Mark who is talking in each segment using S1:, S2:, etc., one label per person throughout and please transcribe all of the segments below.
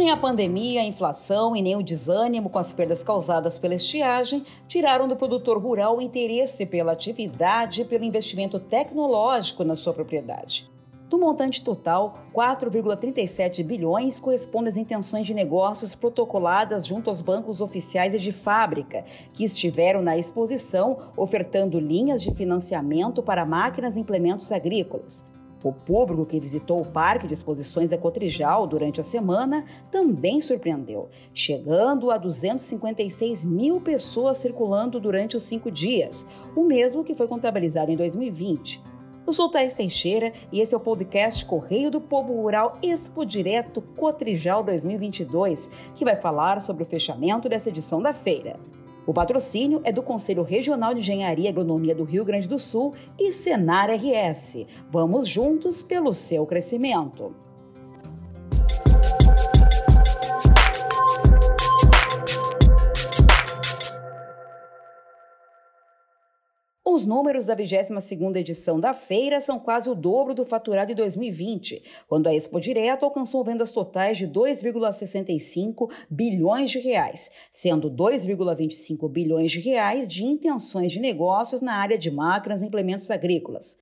S1: Nem a pandemia, a inflação e nem o desânimo com as perdas causadas pela estiagem tiraram do produtor rural o interesse pela atividade e pelo investimento tecnológico na sua propriedade. Do montante total, 4,37 bilhões corresponde às intenções de negócios protocoladas junto aos bancos oficiais e de fábrica, que estiveram na exposição ofertando linhas de financiamento para máquinas e implementos agrícolas. O público que visitou o Parque de Exposições da Cotrijal durante a semana também surpreendeu, chegando a 256 mil pessoas circulando durante os cinco dias, o mesmo que foi contabilizado em 2020. Eu sou Thais Teixeira e esse é o podcast Correio do Povo Rural Expo Direto Cotrijal 2022, que vai falar sobre o fechamento dessa edição da feira. O patrocínio é do Conselho Regional de Engenharia e Agronomia do Rio Grande do Sul e Senar RS. Vamos juntos pelo seu crescimento. Os números da 22ª edição da feira são quase o dobro do faturado de 2020, quando a Expo Direto alcançou vendas totais de 2,65 bilhões de reais, sendo 2,25 bilhões de reais de intenções de negócios na área de máquinas e implementos agrícolas.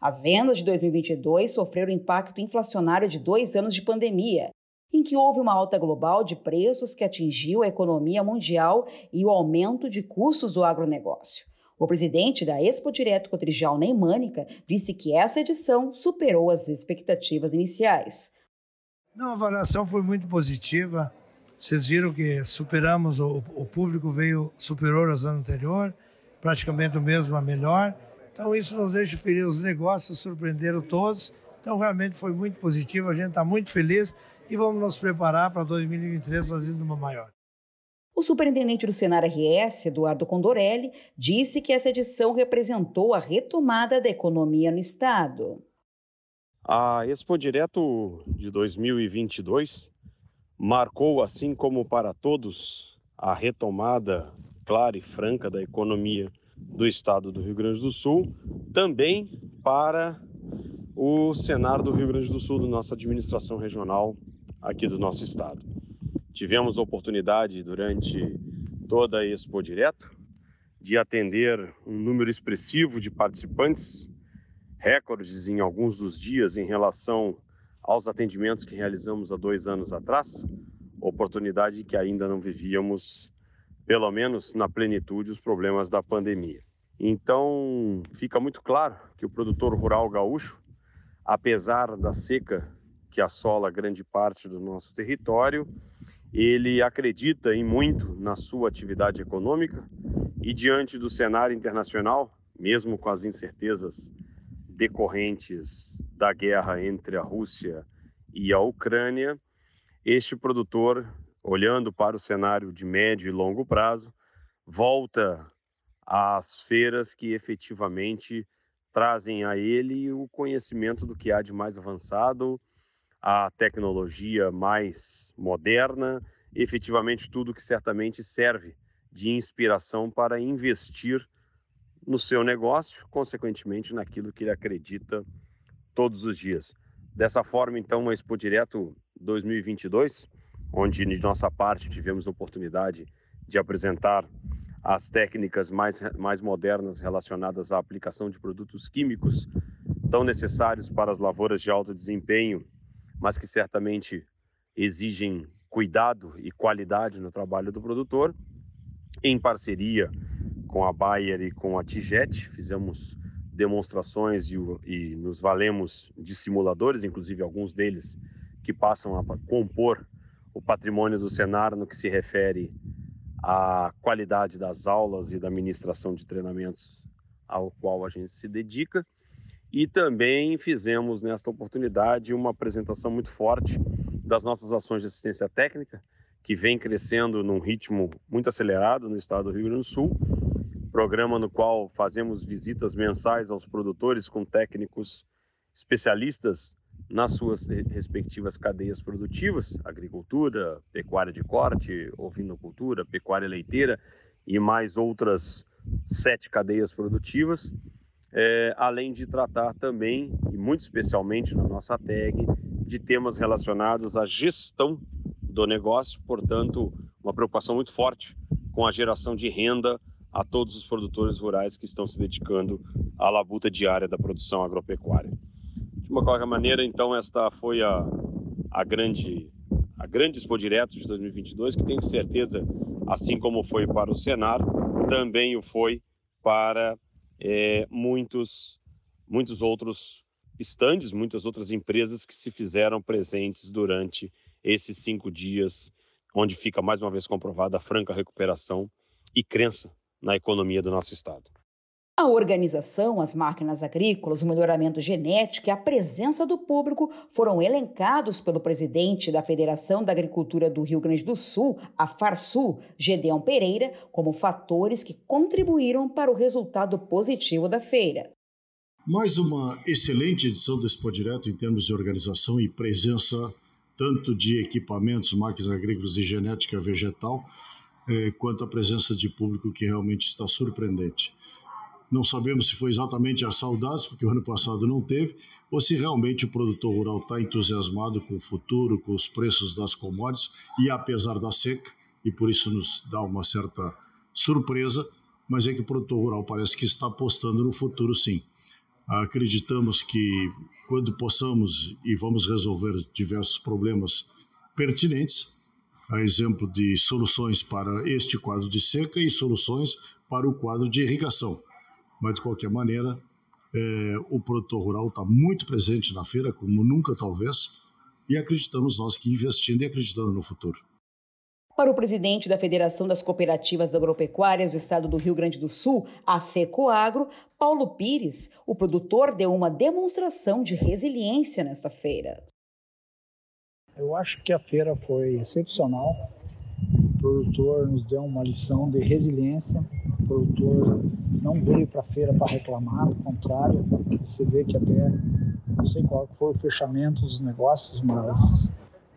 S1: As vendas de 2022 sofreram impacto inflacionário de dois anos de pandemia, em que houve uma alta global de preços que atingiu a economia mundial e o aumento de custos do agronegócio. O presidente da Expo Direto Cotrijal, Ney Mânica, disse que essa edição superou as expectativas iniciais.
S2: Não, a avaliação foi muito positiva. Vocês viram que superamos, o, o público veio superior aos anos anteriores, praticamente o mesmo, a melhor. Então isso nos deixa felizes. Os negócios surpreenderam todos. Então realmente foi muito positivo. A gente está muito feliz e vamos nos preparar para 2023 fazendo uma maior.
S1: O superintendente do Senar RS, Eduardo Condorelli, disse que essa edição representou a retomada da economia no estado.
S3: A Expo Direto de 2022 marcou, assim como para todos, a retomada clara e franca da economia do estado do Rio Grande do Sul, também para o Senar do Rio Grande do Sul, da nossa administração regional aqui do nosso estado. Tivemos oportunidade durante toda a Expo Direto de atender um número expressivo de participantes, recordes em alguns dos dias em relação aos atendimentos que realizamos há dois anos atrás, oportunidade que ainda não vivíamos, pelo menos na plenitude, os problemas da pandemia. Então, fica muito claro que o produtor rural gaúcho, apesar da seca que assola grande parte do nosso território, ele acredita em muito na sua atividade econômica e diante do cenário internacional, mesmo com as incertezas decorrentes da guerra entre a Rússia e a Ucrânia, este produtor, olhando para o cenário de médio e longo prazo, volta às feiras que efetivamente trazem a ele o conhecimento do que há de mais avançado, a tecnologia mais moderna, efetivamente tudo que certamente serve de inspiração para investir no seu negócio, consequentemente naquilo que ele acredita todos os dias. Dessa forma, então, a Expo Direto 2022, onde de nossa parte tivemos a oportunidade de apresentar as técnicas mais, mais modernas relacionadas à aplicação de produtos químicos tão necessários para as lavouras de alto desempenho mas que certamente exigem cuidado e qualidade no trabalho do produtor. Em parceria com a Bayer e com a Tijet, fizemos demonstrações e, e nos valemos de simuladores, inclusive alguns deles que passam a compor o patrimônio do Senar no que se refere à qualidade das aulas e da ministração de treinamentos ao qual a gente se dedica. E também fizemos nesta oportunidade uma apresentação muito forte das nossas ações de assistência técnica, que vem crescendo num ritmo muito acelerado no estado do Rio Grande do Sul. Programa no qual fazemos visitas mensais aos produtores com técnicos especialistas nas suas respectivas cadeias produtivas, agricultura, pecuária de corte, ovinocultura, pecuária leiteira e mais outras sete cadeias produtivas é, além de tratar também, e muito especialmente na nossa tag, de temas relacionados à gestão do negócio, portanto, uma preocupação muito forte com a geração de renda a todos os produtores rurais que estão se dedicando à labuta diária da produção agropecuária. De uma qualquer maneira, então, esta foi a, a grande a grande Expo Direto de 2022, que tenho certeza, assim como foi para o Senar, também o foi para é, muitos, muitos outros estandes, muitas outras empresas que se fizeram presentes durante esses cinco dias, onde fica mais uma vez comprovada a franca recuperação e crença na economia do nosso estado.
S1: A organização, as máquinas agrícolas, o melhoramento genético e a presença do público foram elencados pelo presidente da Federação da Agricultura do Rio Grande do Sul, a Farsul, Gedeão Pereira, como fatores que contribuíram para o resultado positivo da feira.
S4: Mais uma excelente edição do Expo Direto em termos de organização e presença tanto de equipamentos, máquinas agrícolas e genética vegetal, eh, quanto a presença de público que realmente está surpreendente. Não sabemos se foi exatamente as saudades, porque o ano passado não teve, ou se realmente o produtor rural está entusiasmado com o futuro, com os preços das commodities, e apesar da seca, e por isso nos dá uma certa surpresa, mas é que o produtor rural parece que está apostando no futuro sim. Acreditamos que quando possamos e vamos resolver diversos problemas pertinentes, a exemplo de soluções para este quadro de seca e soluções para o quadro de irrigação mas de qualquer maneira, é, o produtor rural está muito presente na feira, como nunca talvez, e acreditamos nós que investindo e acreditando no futuro.
S1: Para o presidente da Federação das Cooperativas Agropecuárias do Estado do Rio Grande do Sul, a FECOAGRO, Paulo Pires, o produtor deu uma demonstração de resiliência nesta feira.
S5: Eu acho que a feira foi excepcional. Produtor nos deu uma lição de resiliência. O produtor não veio para a feira para reclamar, ao contrário, você vê que até, não sei qual foi o fechamento dos negócios, mas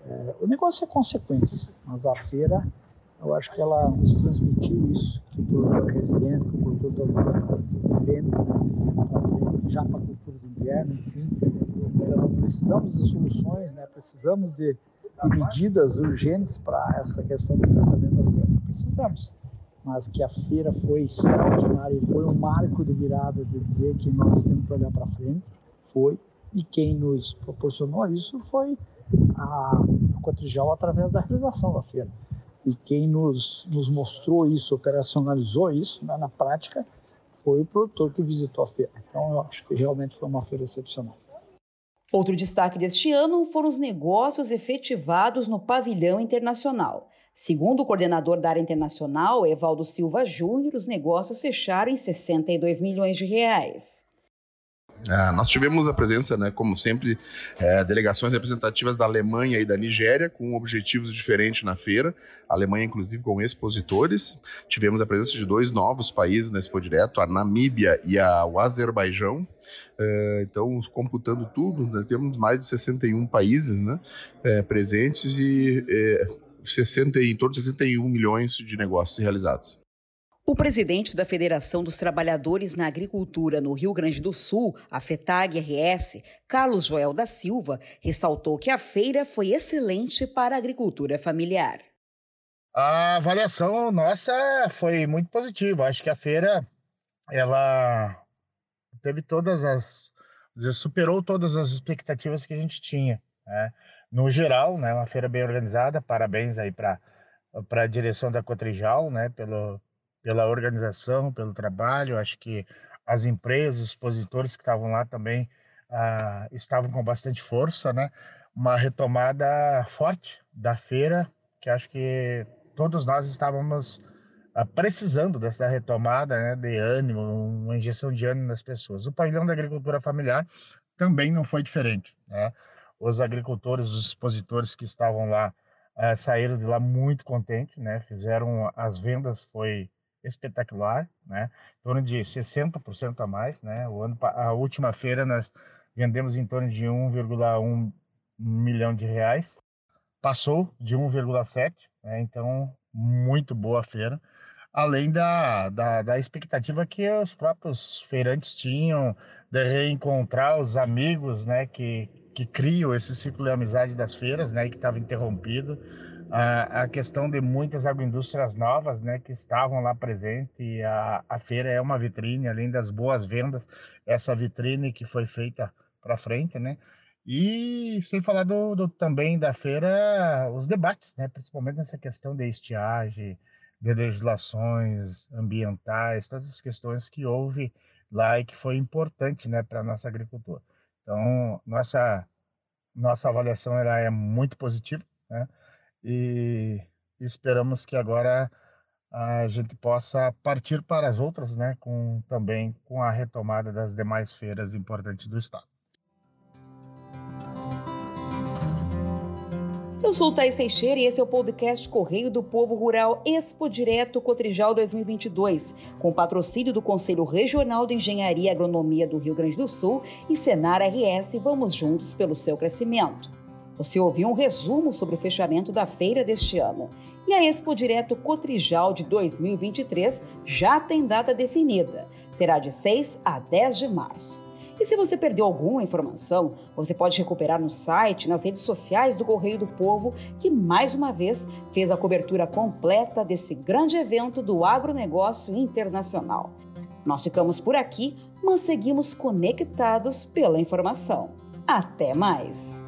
S5: é, o negócio é consequência, mas a feira, eu acho que ela nos transmitiu isso, que o produtor é resiliente, que o produtor está vivendo tá já para a cultura do inverno, enfim, precisamos de soluções, né? precisamos de, de medidas urgentes para essa questão do enfrentamento da seca, precisamos mas que a feira foi extraordinária e foi um marco de virada de dizer que nós temos que olhar para frente, foi, e quem nos proporcionou isso foi a, a Cotrijal através da realização da feira. E quem nos, nos mostrou isso, operacionalizou isso né, na prática, foi o produtor que visitou a feira. Então eu acho que realmente foi uma feira excepcional.
S1: Outro destaque deste ano foram os negócios efetivados no pavilhão internacional. Segundo o coordenador da área internacional, Evaldo Silva Júnior, os negócios fecharam em 62 milhões de reais.
S6: Ah, nós tivemos a presença, né, como sempre, é, delegações representativas da Alemanha e da Nigéria, com objetivos diferentes na feira. A Alemanha, inclusive, com expositores. Tivemos a presença de dois novos países na Expo Direto, a Namíbia e a, o Azerbaijão. É, então, computando tudo, né, temos mais de 61 países né, é, presentes e 60, em torno de 61 milhões de negócios realizados.
S1: O presidente da Federação dos Trabalhadores na Agricultura no Rio Grande do Sul, a FETAG-RS, Carlos Joel da Silva, ressaltou que a feira foi excelente para a agricultura familiar.
S7: A avaliação nossa foi muito positiva. Acho que a feira ela teve todas as superou todas as expectativas que a gente tinha. Né? no geral, né, uma feira bem organizada. Parabéns aí para para a direção da Cotrijal, né, pelo, pela organização, pelo trabalho. Acho que as empresas, os expositores que estavam lá também ah, estavam com bastante força, né? Uma retomada forte da feira, que acho que todos nós estávamos ah, precisando dessa retomada, né, de ânimo, uma injeção de ânimo nas pessoas. O pavilhão da agricultura familiar também não foi diferente, né? os agricultores, os expositores que estavam lá uh, saíram de lá muito contentes, né? Fizeram as vendas foi espetacular, né? Em torno de 60% a mais, né? O ano a última feira nós vendemos em torno de 1,1 milhão de reais. Passou de 1,7, né? Então muito boa feira além da, da, da, expectativa que os próprios feirantes tinham de reencontrar os amigos, né, que, que criam esse ciclo de amizade das feiras, né, que estava interrompido. A, a questão de muitas agroindústrias novas, né, que estavam lá presentes. E a, a feira é uma vitrine, além das boas vendas, essa vitrine que foi feita para frente, né? E sem falar do, do, também da feira, os debates, né? Principalmente nessa questão de estiagem, de legislações ambientais, todas as questões que houve lá e que foi importante, né, para nossa agricultura. Então, nossa nossa avaliação ela é muito positiva, né? E esperamos que agora a gente possa partir para as outras, né, com também com a retomada das demais feiras importantes do estado.
S1: Eu sou Thais Teixeira e esse é o podcast Correio do Povo Rural Expo Direto Cotrijal 2022, com patrocínio do Conselho Regional de Engenharia e Agronomia do Rio Grande do Sul e Senar RS. Vamos juntos pelo seu crescimento. Você ouviu um resumo sobre o fechamento da feira deste ano. E a Expo Direto Cotrijal de 2023 já tem data definida. Será de 6 a 10 de março. E se você perdeu alguma informação, você pode recuperar no site, nas redes sociais do Correio do Povo, que mais uma vez fez a cobertura completa desse grande evento do agronegócio internacional. Nós ficamos por aqui, mas seguimos conectados pela informação. Até mais!